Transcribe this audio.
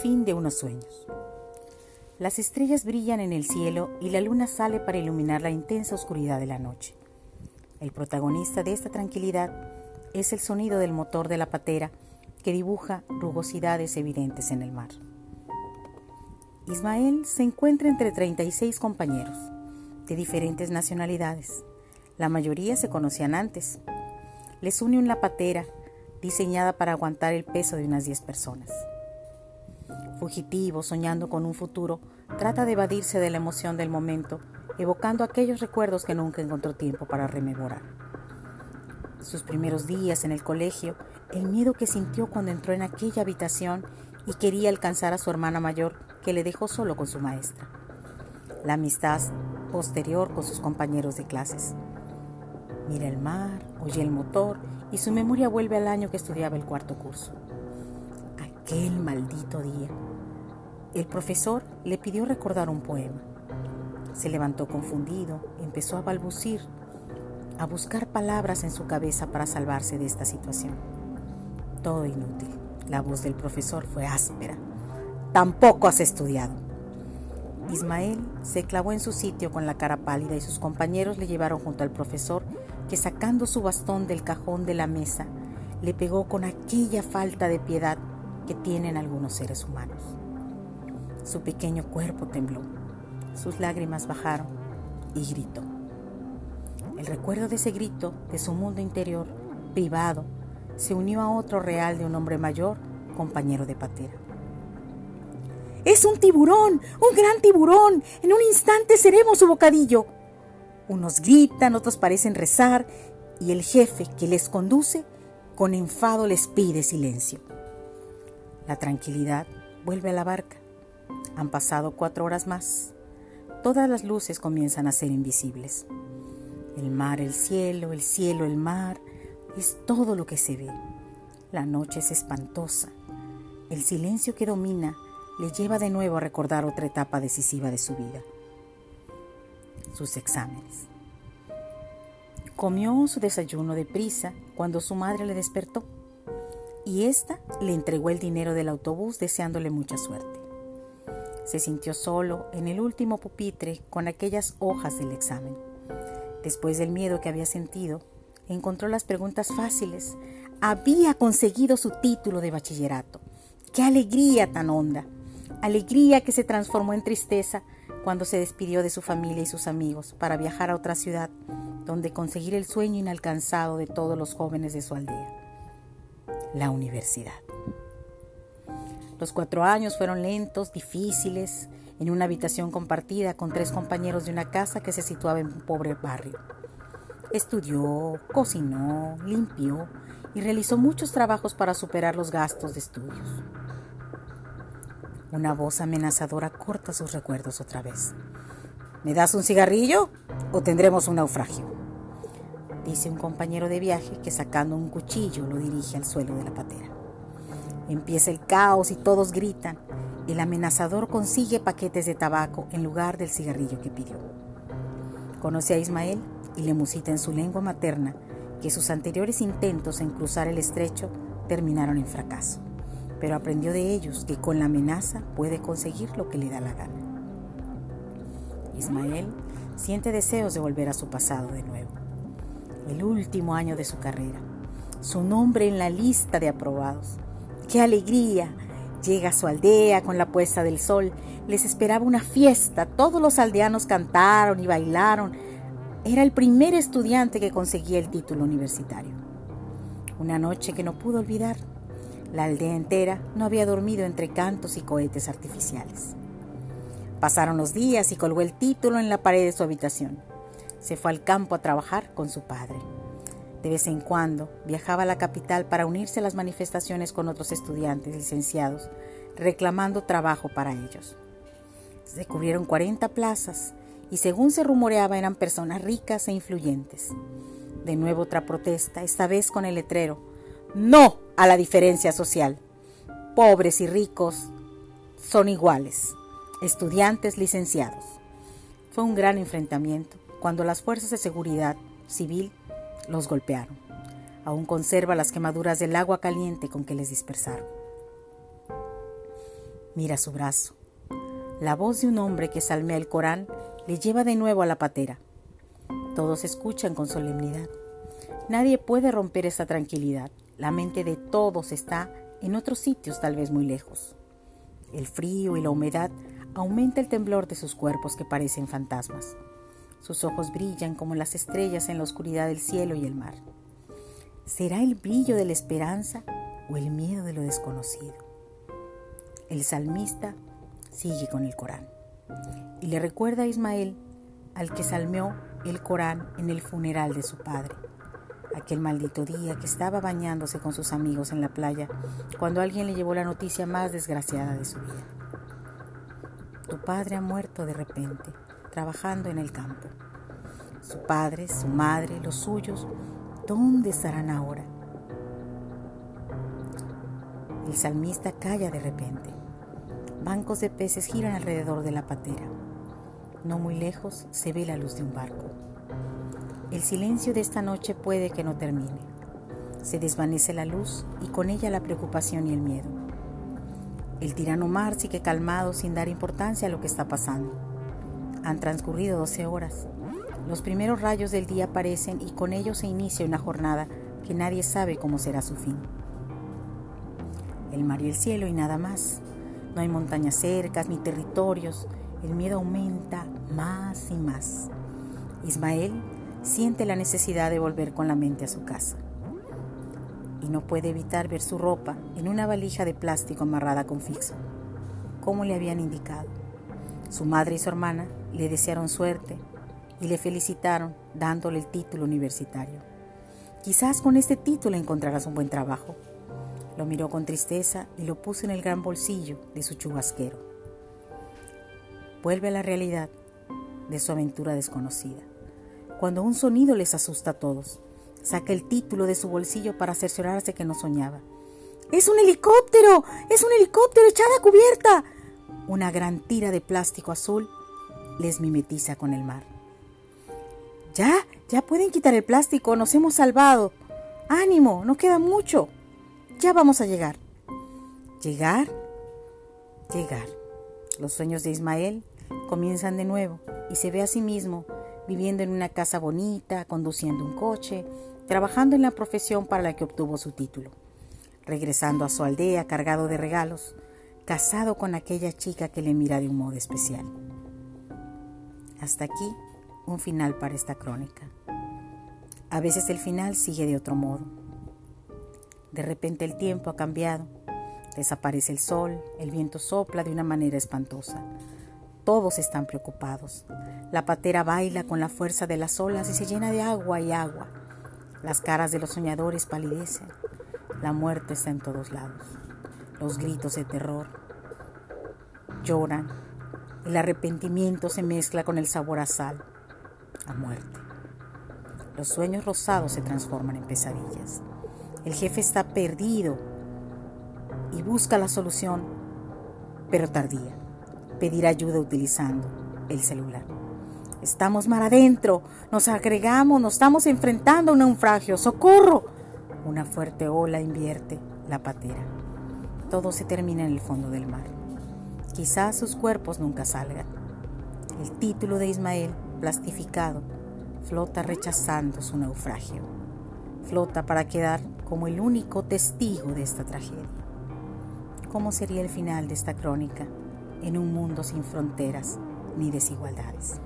fin de unos sueños. Las estrellas brillan en el cielo y la luna sale para iluminar la intensa oscuridad de la noche. El protagonista de esta tranquilidad es el sonido del motor de la patera que dibuja rugosidades evidentes en el mar. Ismael se encuentra entre 36 compañeros, de diferentes nacionalidades. La mayoría se conocían antes. Les une una patera diseñada para aguantar el peso de unas 10 personas fugitivo, soñando con un futuro, trata de evadirse de la emoción del momento, evocando aquellos recuerdos que nunca encontró tiempo para rememorar. Sus primeros días en el colegio, el miedo que sintió cuando entró en aquella habitación y quería alcanzar a su hermana mayor que le dejó solo con su maestra. La amistad posterior con sus compañeros de clases. Mira el mar, oye el motor y su memoria vuelve al año que estudiaba el cuarto curso. Aquel maldito día el profesor le pidió recordar un poema. Se levantó confundido, empezó a balbucir, a buscar palabras en su cabeza para salvarse de esta situación. Todo inútil. La voz del profesor fue áspera. Tampoco has estudiado. Ismael se clavó en su sitio con la cara pálida y sus compañeros le llevaron junto al profesor que sacando su bastón del cajón de la mesa le pegó con aquella falta de piedad que tienen algunos seres humanos. Su pequeño cuerpo tembló, sus lágrimas bajaron y gritó. El recuerdo de ese grito, de su mundo interior, privado, se unió a otro real de un hombre mayor, compañero de patera. ¡Es un tiburón! ¡Un gran tiburón! En un instante seremos su bocadillo. Unos gritan, otros parecen rezar, y el jefe que les conduce, con enfado les pide silencio. La tranquilidad vuelve a la barca han pasado cuatro horas más. Todas las luces comienzan a ser invisibles. El mar, el cielo, el cielo, el mar, es todo lo que se ve. La noche es espantosa. El silencio que domina le lleva de nuevo a recordar otra etapa decisiva de su vida. Sus exámenes. Comió su desayuno deprisa cuando su madre le despertó y ésta le entregó el dinero del autobús deseándole mucha suerte. Se sintió solo en el último pupitre con aquellas hojas del examen. Después del miedo que había sentido, encontró las preguntas fáciles. Había conseguido su título de bachillerato. ¡Qué alegría tan honda! Alegría que se transformó en tristeza cuando se despidió de su familia y sus amigos para viajar a otra ciudad donde conseguir el sueño inalcanzado de todos los jóvenes de su aldea, la universidad. Los cuatro años fueron lentos, difíciles, en una habitación compartida con tres compañeros de una casa que se situaba en un pobre barrio. Estudió, cocinó, limpió y realizó muchos trabajos para superar los gastos de estudios. Una voz amenazadora corta sus recuerdos otra vez. ¿Me das un cigarrillo o tendremos un naufragio? Dice un compañero de viaje que sacando un cuchillo lo dirige al suelo de la patera. Empieza el caos y todos gritan. El amenazador consigue paquetes de tabaco en lugar del cigarrillo que pidió. Conoce a Ismael y le musita en su lengua materna que sus anteriores intentos en cruzar el estrecho terminaron en fracaso, pero aprendió de ellos que con la amenaza puede conseguir lo que le da la gana. Ismael siente deseos de volver a su pasado de nuevo. El último año de su carrera, su nombre en la lista de aprobados, ¡Qué alegría! Llega a su aldea con la puesta del sol. Les esperaba una fiesta. Todos los aldeanos cantaron y bailaron. Era el primer estudiante que conseguía el título universitario. Una noche que no pudo olvidar. La aldea entera no había dormido entre cantos y cohetes artificiales. Pasaron los días y colgó el título en la pared de su habitación. Se fue al campo a trabajar con su padre. De vez en cuando viajaba a la capital para unirse a las manifestaciones con otros estudiantes licenciados, reclamando trabajo para ellos. Se cubrieron 40 plazas y según se rumoreaba eran personas ricas e influyentes. De nuevo otra protesta, esta vez con el letrero, no a la diferencia social. Pobres y ricos son iguales, estudiantes licenciados. Fue un gran enfrentamiento cuando las fuerzas de seguridad civil los golpearon. Aún conserva las quemaduras del agua caliente con que les dispersaron. Mira su brazo. La voz de un hombre que salmea el Corán le lleva de nuevo a la patera. Todos escuchan con solemnidad. Nadie puede romper esa tranquilidad. La mente de todos está en otros sitios tal vez muy lejos. El frío y la humedad aumenta el temblor de sus cuerpos que parecen fantasmas. Sus ojos brillan como las estrellas en la oscuridad del cielo y el mar. ¿Será el brillo de la esperanza o el miedo de lo desconocido? El salmista sigue con el Corán y le recuerda a Ismael al que salmeó el Corán en el funeral de su padre, aquel maldito día que estaba bañándose con sus amigos en la playa cuando alguien le llevó la noticia más desgraciada de su vida. Tu padre ha muerto de repente, trabajando en el campo. Su padre, su madre, los suyos, ¿dónde estarán ahora? El salmista calla de repente. Bancos de peces giran alrededor de la patera. No muy lejos se ve la luz de un barco. El silencio de esta noche puede que no termine. Se desvanece la luz y con ella la preocupación y el miedo. El tirano mar sigue calmado sin dar importancia a lo que está pasando. Han transcurrido 12 horas. Los primeros rayos del día aparecen y con ellos se inicia una jornada que nadie sabe cómo será su fin. El mar y el cielo y nada más. No hay montañas cercas ni territorios, el miedo aumenta más y más. Ismael siente la necesidad de volver con la mente a su casa y no puede evitar ver su ropa en una valija de plástico amarrada con fixo, como le habían indicado. Su madre y su hermana le desearon suerte y le felicitaron dándole el título universitario. Quizás con este título encontrarás un buen trabajo. Lo miró con tristeza y lo puso en el gran bolsillo de su chubasquero vuelve a la realidad de su aventura desconocida. Cuando un sonido les asusta a todos, saca el título de su bolsillo para cerciorarse que no soñaba. ¡Es un helicóptero! ¡Es un helicóptero echada a cubierta! Una gran tira de plástico azul les mimetiza con el mar. Ya, ya pueden quitar el plástico, nos hemos salvado. Ánimo, no queda mucho. Ya vamos a llegar. Llegar, llegar. Los sueños de Ismael comienzan de nuevo y se ve a sí mismo viviendo en una casa bonita, conduciendo un coche, trabajando en la profesión para la que obtuvo su título, regresando a su aldea cargado de regalos, casado con aquella chica que le mira de un modo especial. Hasta aquí un final para esta crónica. A veces el final sigue de otro modo. De repente el tiempo ha cambiado, desaparece el sol, el viento sopla de una manera espantosa. Todos están preocupados. La patera baila con la fuerza de las olas y se llena de agua y agua. Las caras de los soñadores palidecen. La muerte está en todos lados. Los gritos de terror lloran. El arrepentimiento se mezcla con el sabor a sal, a muerte. Los sueños rosados se transforman en pesadillas. El jefe está perdido y busca la solución, pero tardía pedir ayuda utilizando el celular. Estamos mar adentro, nos agregamos, nos estamos enfrentando a un naufragio. ¡Socorro! Una fuerte ola invierte la patera. Todo se termina en el fondo del mar. Quizás sus cuerpos nunca salgan. El título de Ismael, plastificado, flota rechazando su naufragio. Flota para quedar como el único testigo de esta tragedia. ¿Cómo sería el final de esta crónica? en un mundo sin fronteras ni desigualdades.